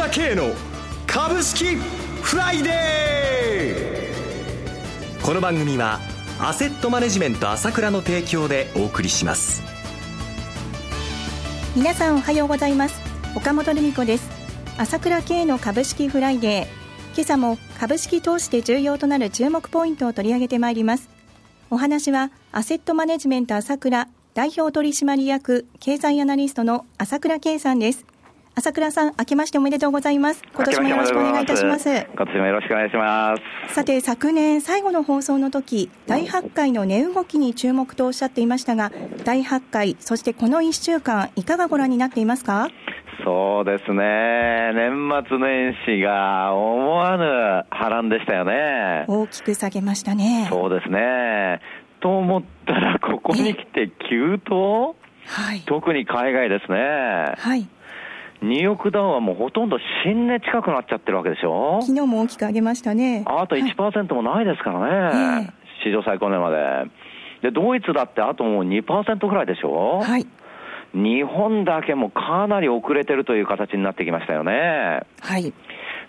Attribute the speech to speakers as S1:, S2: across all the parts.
S1: 倉慶の株式フライデー。この番組はアセットマネジメント朝倉の提供でお送りします。
S2: 皆さんおはようございます。岡本留美子です。朝倉慶の株式フライデー。今朝も株式投資で重要となる注目ポイントを取り上げてまいります。お話はアセットマネジメント朝倉代表取締役経済アナリストの朝倉慶さんです。朝倉さん、明けましておめでとうございます。今年もよろしくお願いいたします。
S3: 今年もよろしくお願いしま
S2: す。さて、昨年最後の放送の時、第8回の値動きに注目とおっしゃっていましたが、第8回、そしてこの1週間、いかがご覧になっていますか？
S3: そうですね。年末年始が思わぬ波乱でしたよね。
S2: 大きく下げましたね。
S3: そうですね。と思ったら、ここに来て急騰？はい。特に海外ですね。はい。ニューヨークダウはもうほとんど新値近くなっちゃってるわけでしょ？
S2: 昨日も大きく上げましたね。
S3: あと1%もないですからね、はい史上最高値まで。で、ドイツだってあともう2%ぐらいでしょ？はい。日本だけもかなり遅れてるという形になってきましたよね。はい。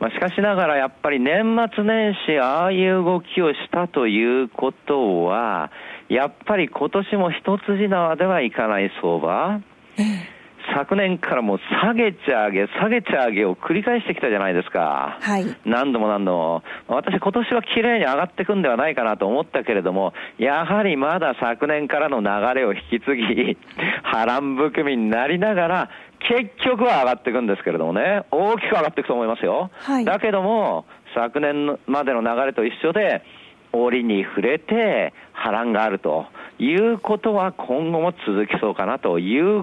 S3: まあ、しかしながらやっぱり年末年始ああいう動きをしたということは、やっぱり今年も一筋縄ではいかない相場。ええ昨年からも下げちゃ上げ、下げちゃ上げを繰り返してきたじゃないですか。はい。何度も何度も。私今年は綺麗に上がっていくんではないかなと思ったけれども、やはりまだ昨年からの流れを引き継ぎ、波乱含みになりながら、結局は上がっていくんですけれどもね、大きく上がっていくと思いますよ。はい。だけども、昨年までの流れと一緒で、折に触れて波乱があるということは今後も続きそうかなという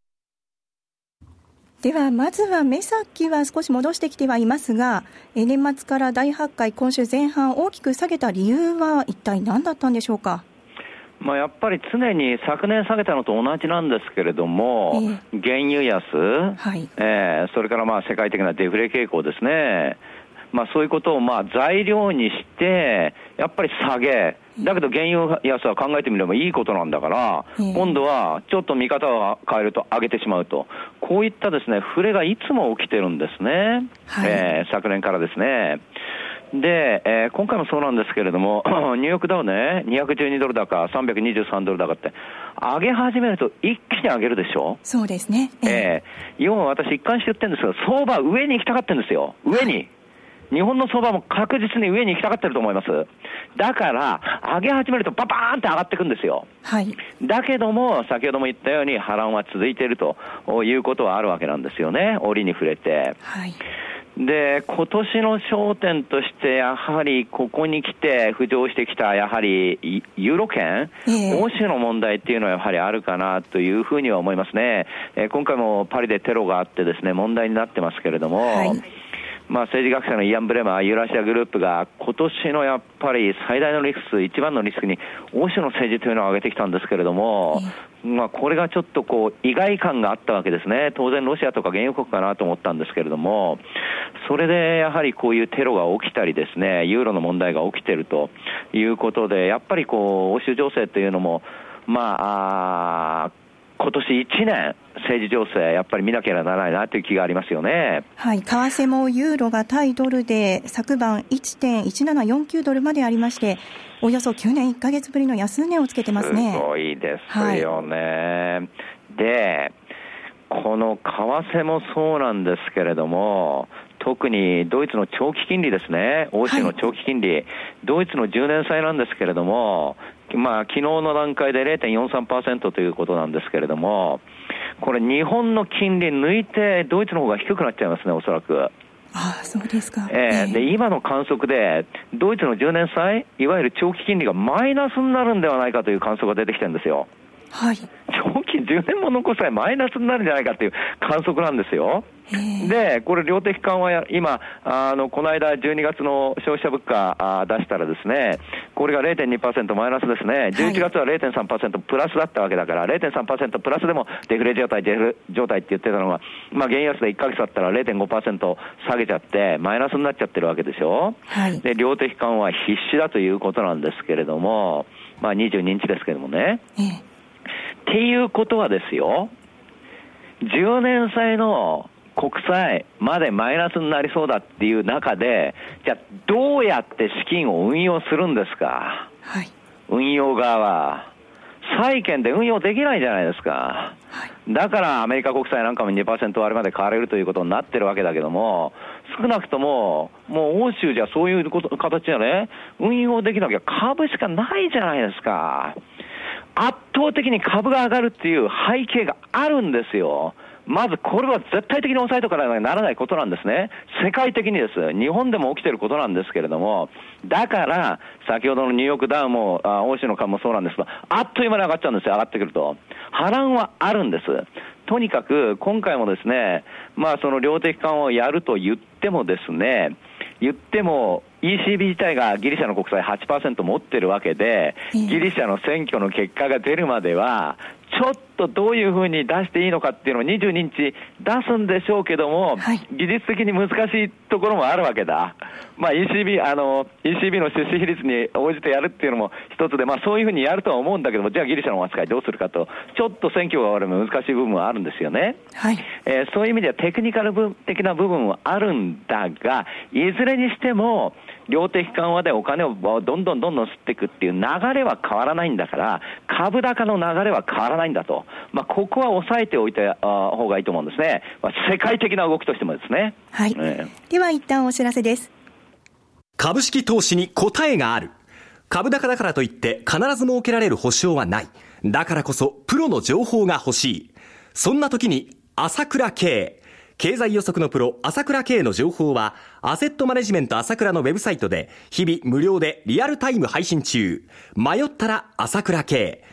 S2: ではまずは目先は少し戻してきてはいますが、年末から第8回、今週前半、大きく下げた理由は一体何だったんでしょうか？
S3: まあ、やっぱり常に昨年下げたのと同じなんですけれども、えー、原油安、はい。えー、それからまあ世界的なデフレ傾向ですね、まあ、そういうことをまあ材料にして、やっぱり下げ、だけど原油安は考えてみればいいことなんだから、今度はちょっと見方を変えると上げてしまうと、こういったですね、触れがいつも起きてるんですね。はい、えー、昨年からですね。で、えー、今回もそうなんですけれども、ニューヨークダウね、212ドル高、323ドル高って、上げ始めると一気に上げるでしょ？
S2: そうですね。
S3: えー、えー、要は私一貫して言ってるんですけど、相場上に行きたがってるんですよ。上に。はい日本の相場も確実に上に行きたがってると思います。だから、上げ始めるとパパーンって上がっていくんですよ。はい。だけども、先ほども言ったように波乱は続いているということはあるわけなんですよね。折に触れて。はい。で、今年の焦点として、やはりここに来て浮上してきた、やはりユーロ圏、えー、欧州の問題っていうのはやはりあるかなというふうには思いますね。えー、今回もパリでテロがあってですね、問題になってますけれども、はいまあ、政治学者のイアン・ブレマー、ユーラシアグループが、今年のやっぱり最大のリスク、一番のリスクに、欧州の政治というのを挙げてきたんですけれども、まあ、これがちょっとこう、意外感があったわけですね。当然ロシアとか原油国かなと思ったんですけれども、それでやはりこういうテロが起きたりですね、ユーロの問題が起きてるということで、やっぱりこう、欧州情勢というのも、まあ、あ今年1年、政治情勢、やっぱり見なければならないなという気がありますよね。
S2: はい、為替もユーロが対ドルで昨晩1.1749ドルまでありまして、およそ9年1か月ぶりの安値をつけてますね。
S3: すごいですよね。はい、で、この為替もそうなんですけれども、特にドイツの長期金利ですね、欧州の長期金利、はい、ドイツの10年債なんですけれども、まあ、昨日の段階で0.43%ということなんですけれども、これ、日本の金利抜いて、ドイツの方が低くなっちゃいますね、おそらく。
S2: ああそうですか、
S3: えー、で今の観測で、ドイツの10年債、いわゆる長期金利がマイナスになるんではないかという観測が出てきてるんですよ。
S2: はい、
S3: 長期10年もの国債マイナスになるんじゃないかっていう観測なんですよ。で、これ、量的緩和や、今、あの、この間12月の消費者物価あ出したらですね、これが0.2%マイナスですね。11月は0.3%プラスだったわけだから、0.3%プラスでもデフレ状態、デフレ状態って言ってたのが、まあ、原安で1ヶ月だったら0.5%下げちゃって、マイナスになっちゃってるわけでしょ。はい、で、量的緩和は必至だということなんですけれども、まあ、22日ですけれどもね。ええっていうことはですよ、10年債の国債までマイナスになりそうだっていう中で、じゃあどうやって資金を運用するんですか、はい、運用側は。債券で運用できないじゃないですか。はい、だからアメリカ国債なんかも2%割まで買われるということになってるわけだけども、少なくとも、もう欧州じゃそういうこと形でね、運用できなきゃ株しかないじゃないですか。圧倒的に株が上がるっていう背景があるんですよ。まずこれは絶対的に抑えとかならないことなんですね。世界的にです。日本でも起きてることなんですけれども、だから、先ほどのニューヨークダウンも、あ欧州の株もそうなんですが、あっという間に上がっちゃうんですよ、上がってくると。波乱はあるんです。とにかく、今回もですね、まあその量的緩和をやると言ってもですね、言っても、ECB 自体がギリシャの国債8%持ってるわけで、ギリシャの選挙の結果が出るまでは、ちょっとどういうふうに出していいのかっていうのを22日出すんでしょうけども、はい、技術的に難しいところもあるわけだ。まあ ECB、あの、ECB の出資比率に応じてやるっていうのも一つで、まあそういうふうにやるとは思うんだけども、じゃあギリシャの扱いどうするかと、ちょっと選挙が終わる難しい部分はあるんですよね。はい。えー、そういう意味ではテクニカル的な部分はあるんだが、いずれにしても、量的緩和でお金をどんどんどんどん吸っていくっていう流れは変わらないんだから、株高の流れは変わらないんだと。まあ、ここは抑えておいた方がいいと思うんですね。まあ、世界的な動きとしてもですね。
S2: はい。えー、では一旦お知らせです。
S1: 株式投資に答えがある。株高だからといって必ず設けられる保証はない。だからこそプロの情報が欲しい。そんな時に朝倉慶。経済予測のプロ、朝倉慶の情報は、アセットマネジメント朝倉のウェブサイトで、日々無料でリアルタイム配信中。迷ったら朝倉慶。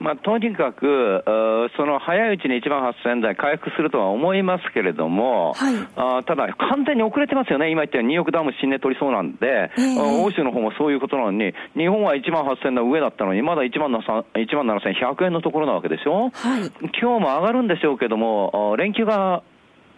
S3: まあ、とにかく、その早いうちに1万8000台回復するとは思いますけれども、はい、あただ、完全に遅れてますよね、今言ったようにニューヨークダウンも新値取りそうなんで、えー、欧州の方もそういうことなのに、日本は1万8000の上だったのに、まだ1万7100円のところなわけでしょ、はい、今日も上がるんでしょうけども、連休が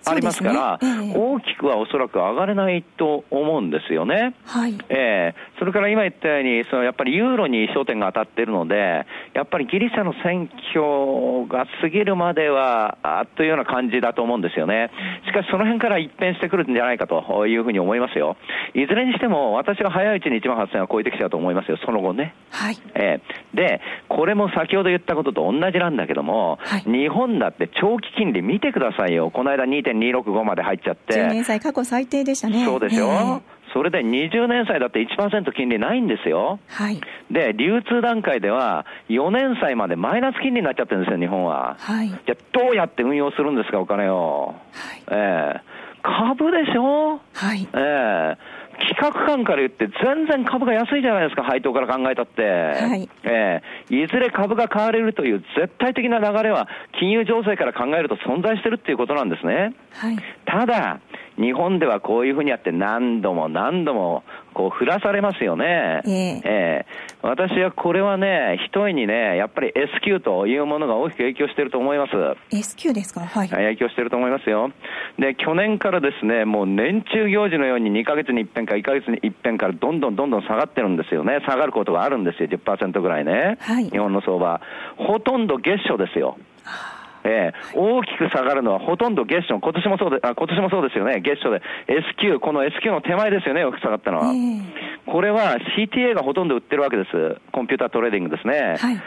S3: ありますから、ねえ大きくはおそらく上がれないと思うんですよね。はい。えー、それから今言ったように、そのやっぱりユーロに焦点が当たっているので、やっぱりギリシャの選挙が過ぎるまでは、あというような感じだと思うんですよね。しかしその辺から一変してくるんじゃないかというふうに思いますよ。いずれにしても、私は早いうちに1万8000は超えてきちゃうと思いますよ、その後ね。はい。えー、で、これも先ほど言ったことと同じなんだけども、はい、日本だって長期金利見てくださいよ。この間2 2.265まで入っちゃって。
S2: 10年債過去最低でしたね。
S3: そうですよ。えーそれで20年債だって1%金利ないんですよ。はい。で、流通段階では4年債までマイナス金利になっちゃってるんですよ、日本は。はい。じゃどうやって運用するんですか、お金を。はい。ええー、株でしょ？はい。ええー企画感から言って全然株が安いじゃないですか、配当から考えたって。はい。えー、いずれ株が買われるという絶対的な流れは金融情勢から考えると存在してるっていうことなんですね。はい。ただ、日本ではこういうふうにやって何度も何度もこう振らされますよね。
S2: ええ
S3: え私はこれはね、一重にね、やっぱり S q というものが大きく影響していると思います。
S2: S q ですか？はい。
S3: 影響していると思いますよ。で、去年からですね、もう年中行事のように2ヶ月に一遍か1ヶ月に一遍からどんどんどんどん下がってるんですよね。下がることがあるんですよ、10%ぐらいね。
S2: はい
S3: 日本の相場。ほとんど月初ですよ。ええ大きく下がるのはほとんど月初、今年もそうで、あ、今年もそうですよね、月初で。S q この S q の手前ですよね、大きく下がったのは。
S2: え
S3: これは CTA がほとんど売ってるわけです。コンピュータートレーディングですね。
S2: はい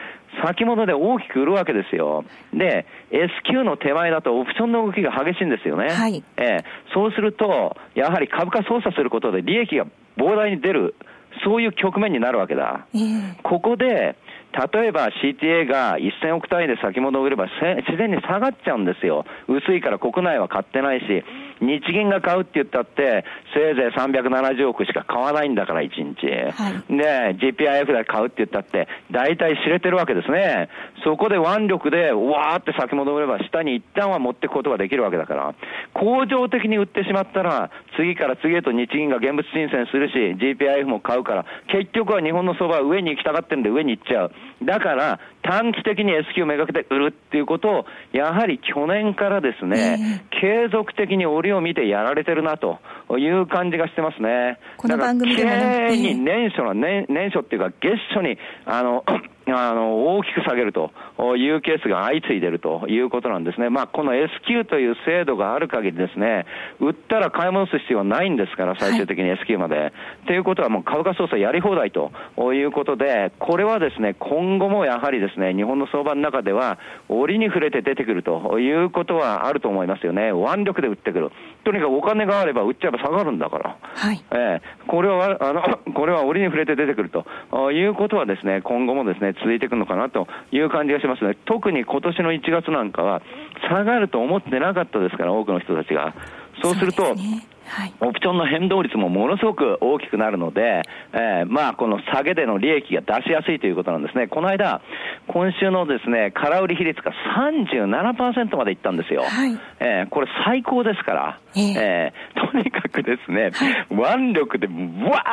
S3: 先物で大きく売るわけですよ。で、S q の手前だとオプションの動きが激しいんですよね。
S2: はい
S3: ええそうすると、やはり株価操作することで利益が膨大に出る、そういう局面になるわけだ。
S2: ええ
S3: ここで、例えば CTA が1000億単位で先物を売れば自然に下がっちゃうんですよ。薄いから国内は買ってないし、日銀が買うって言ったって、せいぜい370億しか買わないんだから、1日。
S2: はい
S3: で、GPIF で買うって言ったって、大体知れてるわけですね。そこで腕力で、わーって先物を売れば、下に一旦は持っていくことができるわけだから、恒常的に売ってしまったら、次から次へと日銀が現物申請するし、GPIF も買うから、結局は日本の相場は上に行きたがってるんで上に行っちゃう。だから、短期的に S q をめがけて売るっていうことを、やはり去年からですね、継続的に折を見てやられてるなという感じがしてますね。
S2: この番組でも
S3: に年初の年、年初っていうか月初に、あの、あの、大きく下げるというケースが相次いでるということなんですね。まあ、この S q という制度がある限りですね、売ったら買い戻す必要はないんですから、最終的に S q まで。と、いうことはもう株価操作やり放題ということで、これはですね、今後もやはりですね、日本の相場の中では、折に触れて出てくるということはあると思いますよね。腕力で売ってくる。とにかくお金があれば売っちゃえば下がるんだから。
S2: はい。
S3: ええこれは、あの、これは折に触れて出てくるとあいうことはですね、今後もですね、続いていくのかなという感じがしますね。特に今年の1月なんかは、下がると思ってなかったですから、多くの人たちが。そうすると、
S2: ねはい。
S3: オプションの変動率もものすごく大きくなるので、えーまあ、この下げでの利益が出しやすいということなんですね。この間、今週のですね、空売り比率が37%までいったんですよ。
S2: はい
S3: えーこれ最高ですから、
S2: ええ
S3: えーとにかくですね、腕力でわ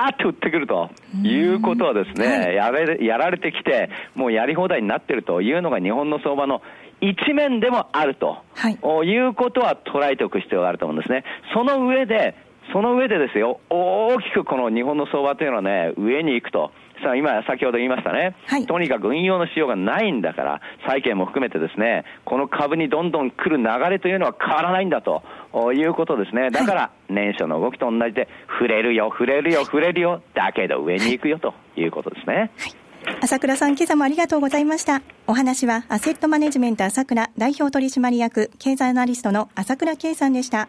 S3: ーって売ってくるということはですね、
S2: はい
S3: やれやられてきて、もうやり放題になってるというのが日本の相場の一面でもあると、
S2: は
S3: いうことは捉えておく必要があると思うんですね。その上で、その上でですよ、大きくこの日本の相場というのはね、上に行くと。さあ今、先ほど言いましたね、
S2: はい
S3: とにかく運用のしようがないんだから、債券も含めてですね、この株にどんどん来る流れというのは変わらないんだということですね。だから、年初の動きと同じで、触れるよ、触れるよ、触れるよ、だけど上に行くよということですね。
S2: 朝倉さん、今朝もありがとうございました。お話は、アセットマネジメント朝倉代表取締役、経済アナリストの朝倉圭さんでした。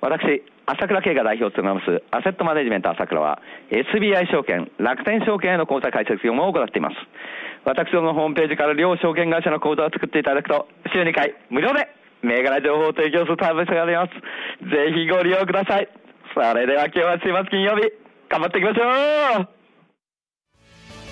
S3: 私、朝倉慶が代表を務めます、アセットマネジメント朝倉は、SBI 証券、楽天証券への口座開設業務を行っています。私どものホームページから両証券会社の口座を作っていただくと、週2回無料で銘柄情報を提供するサービスがあります。ぜひご利用ください。それでは今日は週末金曜日、頑張っていきましょう